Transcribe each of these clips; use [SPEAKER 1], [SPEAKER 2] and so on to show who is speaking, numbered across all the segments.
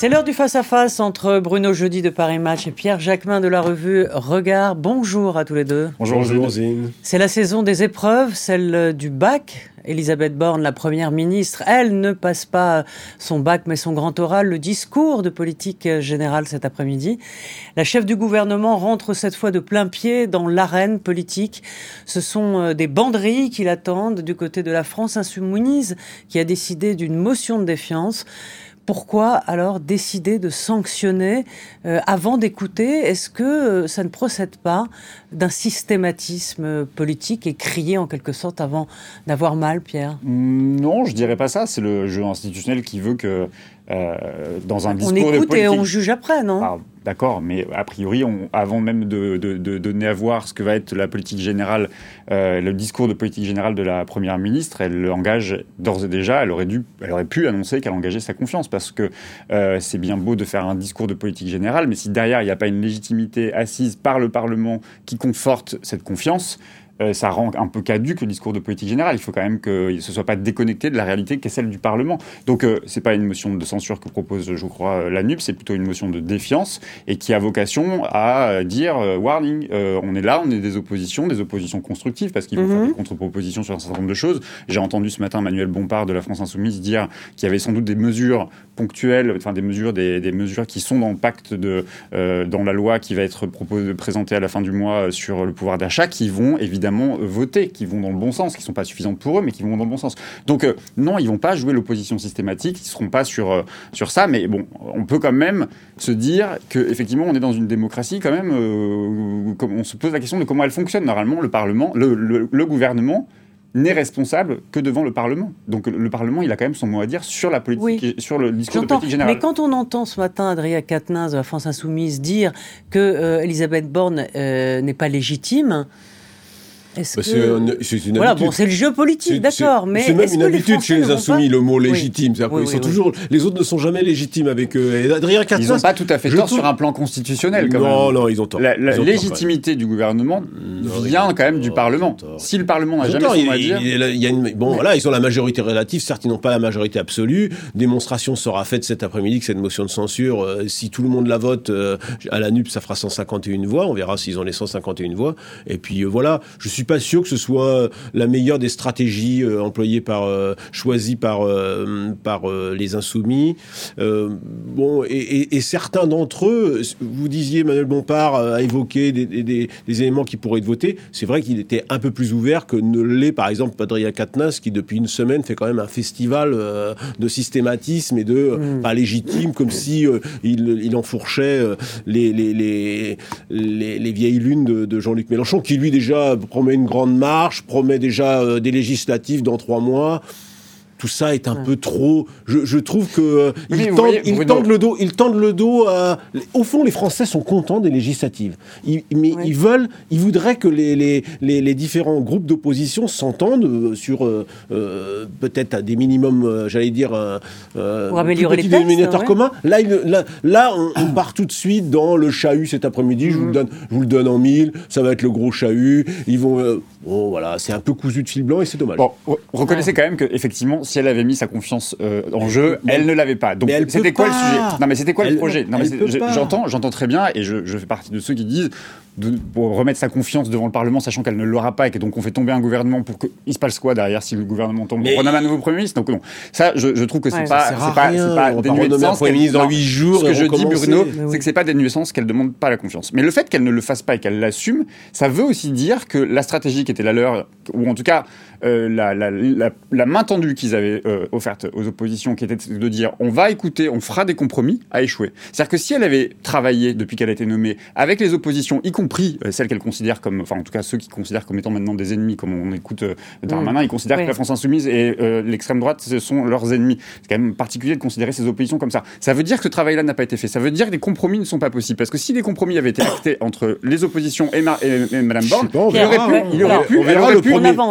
[SPEAKER 1] C'est l'heure du face-à-face entre Bruno Jeudi de Paris Match et Pierre Jacquemin de la revue Regard. Bonjour à tous les deux.
[SPEAKER 2] Bonjour, Bonjour
[SPEAKER 1] C'est la saison des épreuves, celle du bac. Elisabeth Borne, la première ministre, elle ne passe pas son bac mais son grand oral, le discours de politique générale cet après-midi. La chef du gouvernement rentre cette fois de plein pied dans l'arène politique. Ce sont euh, des banderies qui l'attendent du côté de la France insoumise qui a décidé d'une motion de défiance pourquoi alors décider de sanctionner euh, avant d'écouter Est-ce que euh, ça ne procède pas d'un systématisme politique et crier en quelque sorte avant d'avoir mal, Pierre?
[SPEAKER 2] Non, je dirais pas ça. C'est le jeu institutionnel qui veut que euh, dans un discours
[SPEAKER 1] on écoute et on juge après, non
[SPEAKER 2] ah, D'accord, mais a priori, avant même de, donner à voir ce que va être la politique générale, euh, le discours de politique générale de la première ministre, elle engage d'ores et déjà. Elle aurait dû, elle aurait pu annoncer qu'elle engageait sa confiance, parce que euh, c'est bien beau de faire un discours de politique générale, mais si derrière il n'y a pas une légitimité assise par le Parlement qui conforte cette confiance, euh, ça rend un peu caduque le discours de politique générale. Il faut quand même que ce soit pas déconnecté de la réalité qui est celle du Parlement. Donc euh, c'est pas une motion de censure que propose, je crois, euh, la NUP, c'est plutôt une motion de défiance et qui a vocation à dire warning, on est là, on est des oppositions, des oppositions constructives parce qu'il faut faire mhm. des contre-propositions sur un certain nombre de choses. J'ai entendu ce matin Manuel Bompard de la France Insoumise dire qu'il y avait sans doute des mesures ponctuelles, enfin des mesures, des, des mesures qui sont dans le pacte de, dans la loi qui va être proposée, présentée à la fin du mois sur le pouvoir d'achat, qui vont évidemment évidemment voter, qui vont dans le bon sens, qui ne sont pas suffisantes pour eux, mais qui vont dans le bon sens. Donc euh, non, ils vont pas jouer l'opposition systématique, ils ne seront pas sur, euh, sur ça, mais bon, on peut quand même se dire qu'effectivement, on est dans une démocratie quand même, euh, on se pose la question de comment elle fonctionne. Normalement, le Parlement, le, le, gouvernement n'est responsable que devant le Parlement. Donc le Parlement, il a quand même son mot à dire sur la politique, sur le discours de politique générale.
[SPEAKER 1] Mais quand on entend ce matin Adrien Quatennens de la France Insoumise dire que Elisabeth Borne n'est pas légitime,
[SPEAKER 3] c'est une
[SPEAKER 1] voilà, bon, c'est le jeu politique, d'accord, mais
[SPEAKER 3] c'est même une habitude chez les insoumis le mot légitime. ils sont toujours, les autres ne sont jamais légitimes avec eux.
[SPEAKER 2] Et Adrien ils n'ont pas tout à fait tort sur un plan constitutionnel. Quand
[SPEAKER 3] non, non, ils ont tort.
[SPEAKER 2] La, légitimité du gouvernement vient quand même du Parlement. Si le Parlement n'a jamais son mot à dire,
[SPEAKER 3] il y a une, bon, voilà, ils ont la majorité relative. Certes, ils n'ont pas la majorité absolue. Démonstration sera faite cet après-midi que cette motion de censure, euh, si tout le monde la vote euh, à la NUP, ça fera 151 voix. On verra s'ils ont les 151 voix. Et puis euh, voilà, je suis pas sûr que ce soit la meilleure des stratégies euh, employées par, euh, choisies par, euh, par les insoumis. bon, et, certains d'entre eux, vous disiez, Manuel Bompard a évoqué des, des, éléments qui pourraient être votés. C'est vrai qu'il était un peu plus ouvert que ne l'est, par exemple, Padria Katnas, qui depuis une semaine fait quand même un festival de systématisme et de mm. pas légitime, comme si il, il, enfourchait les, les, les, les, vieilles lunes de, de Jean-Luc Mélenchon, qui lui déjà promet une grande marche, promet déjà euh, des législatives dans trois mois tout ça est un peu trop. Je, trouve que euh, ils, tendent, le dos. Ils tendent le dos. À... Au fond, les Français sont contents des législatives. Ils, mais ils veulent, ils voudraient que les, les, les, différents groupes d'opposition s'entendent euh, sur euh, peut-être des minimums, j'allais dire,
[SPEAKER 1] pour améliorer les
[SPEAKER 3] dénominateur commun. Là, là, là on, part tout de suite dans le chahut cet après-midi. Je vous le mm. donne, je vous le donne en mille. Ça va être le gros chahut. Ils vont. bon, voilà, c'est un peu cousu de fil blanc et c'est dommage.
[SPEAKER 2] Bon, reconnaissez quand même que effectivement si elle avait mis sa confiance euh, en jeu, elle ne l'avait pas. Donc c'était quoi le sujet? Non mais c'était quoi le projet? J'entends, j'entends très bien, et je, fais partie de ceux qui disent de, pour remettre sa confiance devant le Parlement, sachant qu'elle ne l'aura pas et que donc on fait tomber un gouvernement pour qu'il se passe quoi derrière si le gouvernement tombe? On renomme un nouveau Premier ministre. Donc non, ça, je, trouve que c'est pas, c'est pas, c'est pas dénué de sens.
[SPEAKER 3] Premier ministre dans 8 jours.
[SPEAKER 2] Ce que je dis, Bruno, c'est que c'est pas dénué de sens qu'elle demande pas la confiance. Mais le fait qu'elle ne le fasse pas et qu'elle l'assume, ça veut aussi dire que la stratégie qui était la leur, ou en tout cas euh, la, la, la, main tendue qu'ils avaient euh, offerte aux oppositions, qui était de dire on va écouter, on fera des compromis, a échoué. C'est-à-dire que si elle avait travaillé depuis qu'elle a été nommée avec les oppositions, y compris euh, celles qu'elle considère comme, enfin en tout cas ceux qui considèrent comme étant maintenant des ennemis, comme on écoute Darmanin, ils considèrent que la France insoumise et l'extrême droite ce sont leurs ennemis. C'est quand même particulier de considérer ces oppositions comme ça. Ça veut dire que ce travail-là n'a pas été fait. Ça veut dire que des compromis ne sont pas possibles. Parce que si des compromis avaient été actés entre les oppositions et, Madame Borne, il aurait pu, il aurait pu,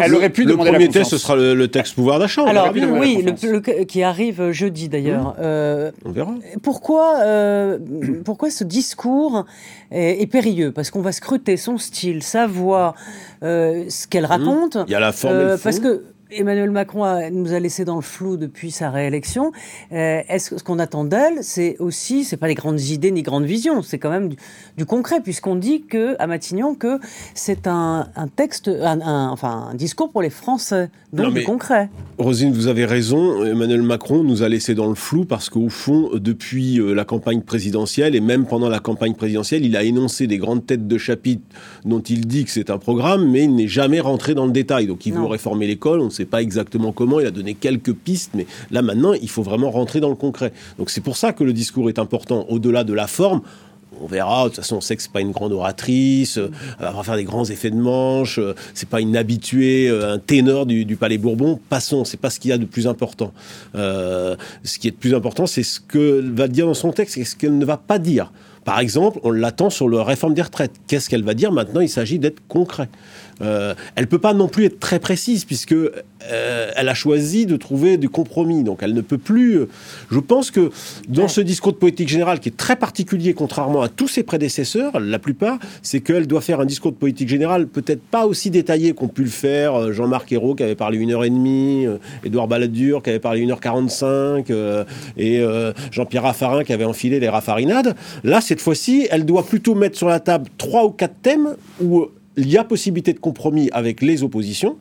[SPEAKER 2] elle aurait pu,
[SPEAKER 3] le premier test, ce sera le, texte pouvoir d'achat.
[SPEAKER 1] Alors, oui, le, qui arrive jeudi d'ailleurs.
[SPEAKER 3] Mmh. Euh, on verra.
[SPEAKER 1] Pourquoi, euh, pourquoi ce discours est, périlleux? Parce qu'on va scruter son style, sa voix, euh, ce qu'elle mmh. raconte.
[SPEAKER 3] Il y a la forme et le fond.
[SPEAKER 1] Parce que Emmanuel Macron nous a laissé dans le flou depuis sa réélection. Euh, est-ce que ce qu'on attend d'elle, c'est aussi, c'est pas des grandes idées ni grandes visions, c'est quand même du, concret, puisqu'on dit que à Matignon que c'est un, texte, un, enfin un discours pour les Français, donc du concret.
[SPEAKER 3] Rosine, vous avez raison. Emmanuel Macron nous a laissé dans le flou parce qu'au fond, depuis euh, la campagne présidentielle et même pendant la campagne présidentielle, il a énoncé des grandes têtes de chapitre dont il dit que c'est un programme, mais il n'est jamais rentré dans le détail. Donc il veut réformer l'école, on sait pas exactement comment, il a donné quelques pistes, mais là maintenant, il faut vraiment rentrer dans le concret. Donc c'est pour ça que le discours est important, au-delà de la forme. On verra. De toute façon, on sait que c'est pas une grande oratrice. Euh, elle va faire des grands effets de manche. Euh, c'est pas une habituée, euh, un ténor du, Palais Bourbon. Passons. C'est pas ce qu'il y a de plus important. ce qui est de plus important, c'est ce qu'elle va dire dans son texte et ce qu'elle ne va pas dire. Par exemple, on l'attend sur la réforme des retraites. Qu'est-ce qu'elle va dire maintenant? Il s'agit d'être concret. Euh, elle ne peut pas non plus être très précise puisque euh, elle a choisi de trouver du compromis. Donc elle ne peut plus. Euh, je pense que dans ce discours de politique générale qui est très particulier, contrairement à tous ses prédécesseurs, la plupart, c'est qu'elle doit faire un discours de politique générale peut-être pas aussi détaillé qu'ont pu le faire Jean-Marc Ayrault qui avait parlé une heure et demie, Édouard Balladur qui avait parlé une heure quarante-cinq et Jean-Pierre Raffarin qui avait enfilé les raffarinades. Là, cette fois-ci, elle doit plutôt mettre sur la table trois ou quatre thèmes où il y a possibilité de compromis avec les oppositions.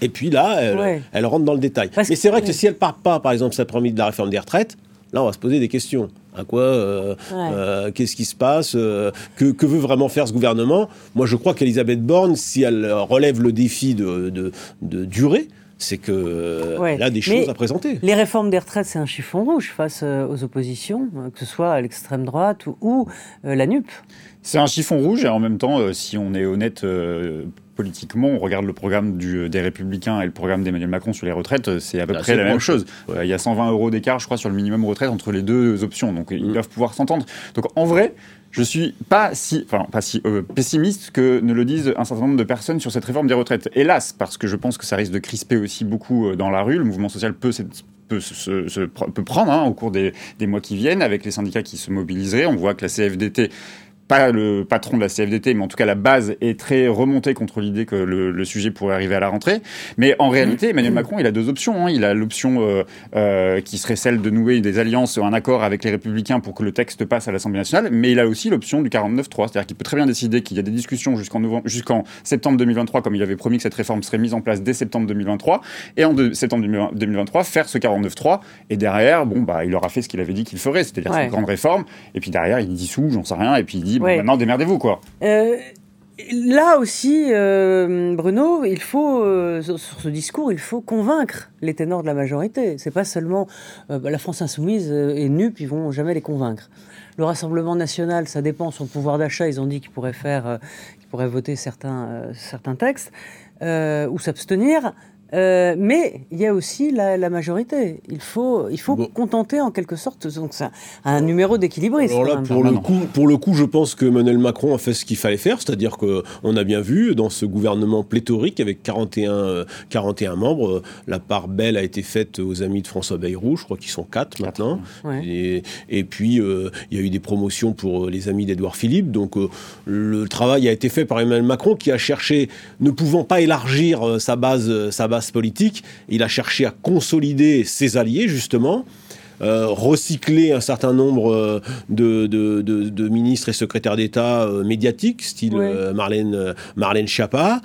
[SPEAKER 3] Et puis là, elle, rentre dans le détail. Mais c'est vrai que si elle part pas, par exemple, cette remise de la réforme des retraites, là, on va se poser des questions. À quoi euh, euh, Qu'est-ce qui se passe euh, que, veut vraiment faire ce gouvernement? Moi, je crois qu'Elisabeth Borne, si elle relève le défi de, de, durée, c'est qu'elle a des choses à présenter.
[SPEAKER 1] Les réformes des retraites, c'est un chiffon rouge face aux oppositions, que ce soit à l'extrême droite ou, la NUP.
[SPEAKER 2] C'est un chiffon rouge et en même temps, euh, si on est honnête euh, politiquement, on regarde le programme du, des Républicains et le programme d'Emmanuel Macron sur les retraites, euh, c'est à peu près la même chose. Il y a 120 euros d'écart, je crois, sur le minimum retraite entre les deux options. Donc ils mm. doivent pouvoir s'entendre. Donc en vrai, je suis pas si, enfin, pas si pessimiste que ne le disent un certain nombre de personnes sur cette réforme des retraites. Hélas, parce que je pense que ça risque de crisper aussi beaucoup dans la rue. Le mouvement social peut peut, se, peut prendre hein, au cours des, des, mois qui viennent avec les syndicats qui se mobiliseraient. On voit que la CFDT pas le patron de la CFDT, mais en tout cas la base est très remontée contre l'idée que le, sujet pourrait arriver à la rentrée. Mais en réalité, mmh. Emmanuel Macron, il a deux options. Hein. Il a l'option euh, euh, qui serait celle de nouer des alliances, un accord avec les Républicains pour que le texte passe à l'Assemblée nationale, mais il a aussi l'option du 49-3, c'est-à-dire qu'il peut très bien décider qu'il y a des discussions jusqu'en jusqu'en septembre 2023, comme il avait promis que cette réforme serait mise en place dès septembre 2023, et en septembre 2023 faire ce 49-3, et derrière, bon bah, il aura fait ce qu'il avait dit qu'il ferait, c'est-à-dire une grande réforme, et puis derrière il dissout, j'en sais rien, et puis il dit maintenant démerdez-vous quoi. Euh,
[SPEAKER 1] là aussi, euh, Bruno, il faut euh, sur ce discours, il faut convaincre les ténors de la majorité. C'est pas seulement bah, la France insoumise et NUP, ils vont jamais les convaincre. Le Rassemblement national, ça dépend son pouvoir d'achat. Ils ont dit qu'ils pourraient faire, qu'ils pourraient voter certains certains textes ou s'abstenir. Euh, mais il y a aussi la, majorité. Il faut, il faut contenter en quelque sorte donc ça, un numéro d'équilibriste.
[SPEAKER 3] Alors là, pour le, coup, pour le coup, je pense que Emmanuel Macron a fait ce qu'il fallait faire, c'est-à-dire qu'on a bien vu dans ce gouvernement pléthorique avec 41, 41 membres, la part belle a été faite aux amis de François Bayrou, je crois qu'ils sont quatre maintenant. Et, et, puis, euh, il y a eu des promotions pour les amis d'Edouard Philippe. Donc, euh, le travail a été fait par Emmanuel Macron qui a cherché, ne pouvant pas élargir sa base, sa base politique. Il a cherché à consolider ses alliés, justement. Euh, recycler un certain nombre euh, de, de, ministres et secrétaires d'État euh, médiatiques, style Marlène, Marlène Schiappa.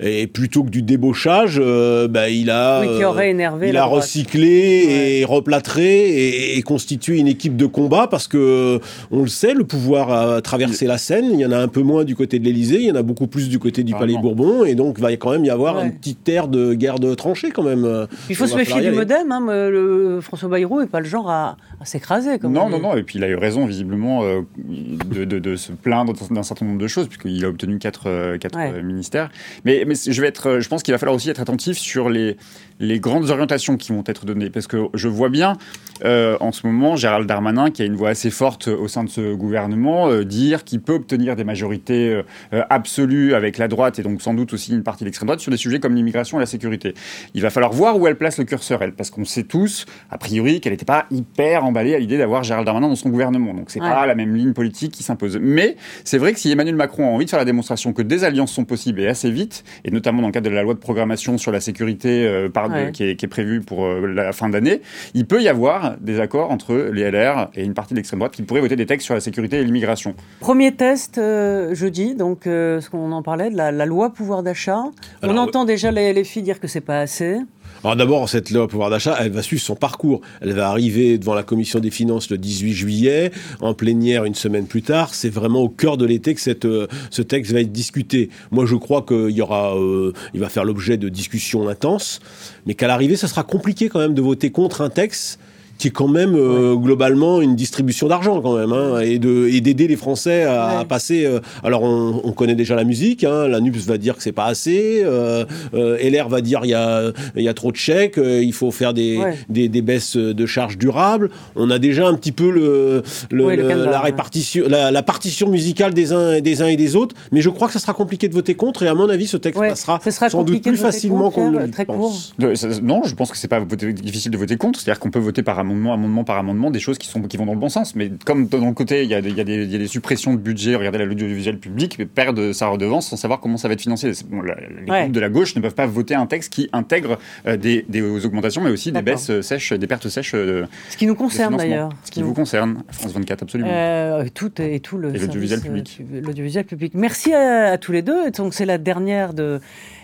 [SPEAKER 3] Et plutôt que du débauchage, euh, bah, il a, il a recyclé et replâtré et, constitué une équipe de combat parce que on le sait, le pouvoir a traversé la Seine. Il y en a un peu moins du côté de l'Élysée, il y en a beaucoup plus du côté du Palais Bourbon, et donc il va quand même y avoir un petit air de guerre de tranchées quand même.
[SPEAKER 1] Il faut se méfier du MoDem. Hein, le, François Bayrou n'est pas le genre à, s'écraser.
[SPEAKER 2] Non, non, non. Et puis il a eu raison visiblement euh, de, de, se plaindre d'un certain nombre de choses puisqu'il a obtenu quatre, quatre ministères. Mais mais je vais être, je pense qu'il va falloir aussi être attentif sur les, les grandes orientations qui vont être données. Parce que je vois bien euh, en ce moment Gérald Darmanin, qui a une voix assez forte au sein de ce gouvernement, euh, dire qu'il peut obtenir des majorités euh, absolues avec la droite et donc sans doute aussi une partie de l'extrême droite sur des sujets comme l'immigration et la sécurité. Il va falloir voir où elle place le curseur, elle, parce qu'on sait tous, a priori, qu'elle n'était pas hyper emballé à l'idée d'avoir Gérald Darmanin dans son gouvernement. Donc c'est
[SPEAKER 1] Ouais.
[SPEAKER 2] pas la même ligne politique qui s'impose. Mais c'est vrai que si Emmanuel Macron a envie de faire la démonstration que des alliances sont possibles et assez vite, et notamment dans le cadre de la loi de programmation sur la sécurité euh, par- de-
[SPEAKER 1] Ouais.
[SPEAKER 2] qui, est, qui est prévue pour euh, la fin d'année, il peut y avoir des accords entre les LR et une partie de l'extrême droite qui pourraient voter des textes sur la sécurité et l'immigration.
[SPEAKER 1] Premier test euh, jeudi, donc euh, ce qu'on en parlait, de la, la loi pouvoir d'achat. On entend déjà les, les filles dire que c'est pas assez.
[SPEAKER 3] Alors d'abord, cette loi pouvoir d'achat, elle va suivre son parcours. Elle va arriver devant la commission des finances le 18 juillet, en plénière une semaine plus tard. C'est vraiment au cœur de l'été que cette, euh, ce texte va être discuté. Moi, je crois qu'il y aura, euh, il va faire l'objet de discussions intenses, mais qu'à l'arrivée, ce sera compliqué quand même de voter contre un texte qui est quand même euh, globalement une distribution d'argent quand même hein, et de et d'aider les Français à, passer. euh, alors on, on connaît déjà la musique, hein, la NUPS va dire que c'est pas assez, euh, euh, LR va dire il y a il y a trop de chèques, euh, il faut faire des,
[SPEAKER 1] Ouais.
[SPEAKER 3] des des baisses de charges durables. On a déjà un petit peu le, le-
[SPEAKER 1] Oui, le
[SPEAKER 3] le-
[SPEAKER 1] canevas,
[SPEAKER 3] la
[SPEAKER 1] ouais.
[SPEAKER 3] répartition la, la partition musicale des uns des uns et des autres, mais je crois que ça sera compliqué de voter contre et à mon avis ce texte
[SPEAKER 1] Ouais,
[SPEAKER 3] passera
[SPEAKER 1] ce sera
[SPEAKER 3] sans doute plus
[SPEAKER 1] de voter
[SPEAKER 3] facilement
[SPEAKER 1] contre,
[SPEAKER 3] qu'on ne le
[SPEAKER 1] très
[SPEAKER 3] pense.
[SPEAKER 2] Non, je pense que c'est pas voter- difficile de voter contre. C'est-à-dire qu'on peut voter par amendement, amendement par amendement des choses qui sont qui vont dans le bon sens. Mais comme dans le côté, il y a y a des, y a des suppressions de budget. Regardez l'audiovisuel public perd sa redevance sans savoir comment ça va être financé. C'est- bon, la- les
[SPEAKER 1] Ouais.
[SPEAKER 2] groupes de la gauche ne peuvent pas voter un texte qui intègre euh, des, des augmentations, mais aussi des baisses sèches, des pertes sèches. euh,
[SPEAKER 1] Ce qui nous concerne d'ailleurs.
[SPEAKER 2] Ce qui vous concerne, France 24, absolument.
[SPEAKER 1] Euh, tout et tout le
[SPEAKER 2] l'audiovisuel public.
[SPEAKER 1] l'audiovisuel public. Merci à, à tous les deux. Donc c'est la dernière de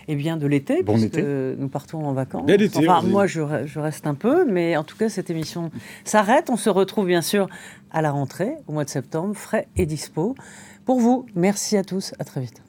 [SPEAKER 1] eh bien de l'été
[SPEAKER 2] Bon
[SPEAKER 1] puisque
[SPEAKER 2] été.
[SPEAKER 1] nous partons en vacances.
[SPEAKER 3] Été,
[SPEAKER 1] Enfin moi je, re- je reste un peu mais en tout cas cette s'arrête. On se retrouve bien sûr à la rentrée au mois de septembre frais et dispo. Pour vous, merci à tous, à très vite.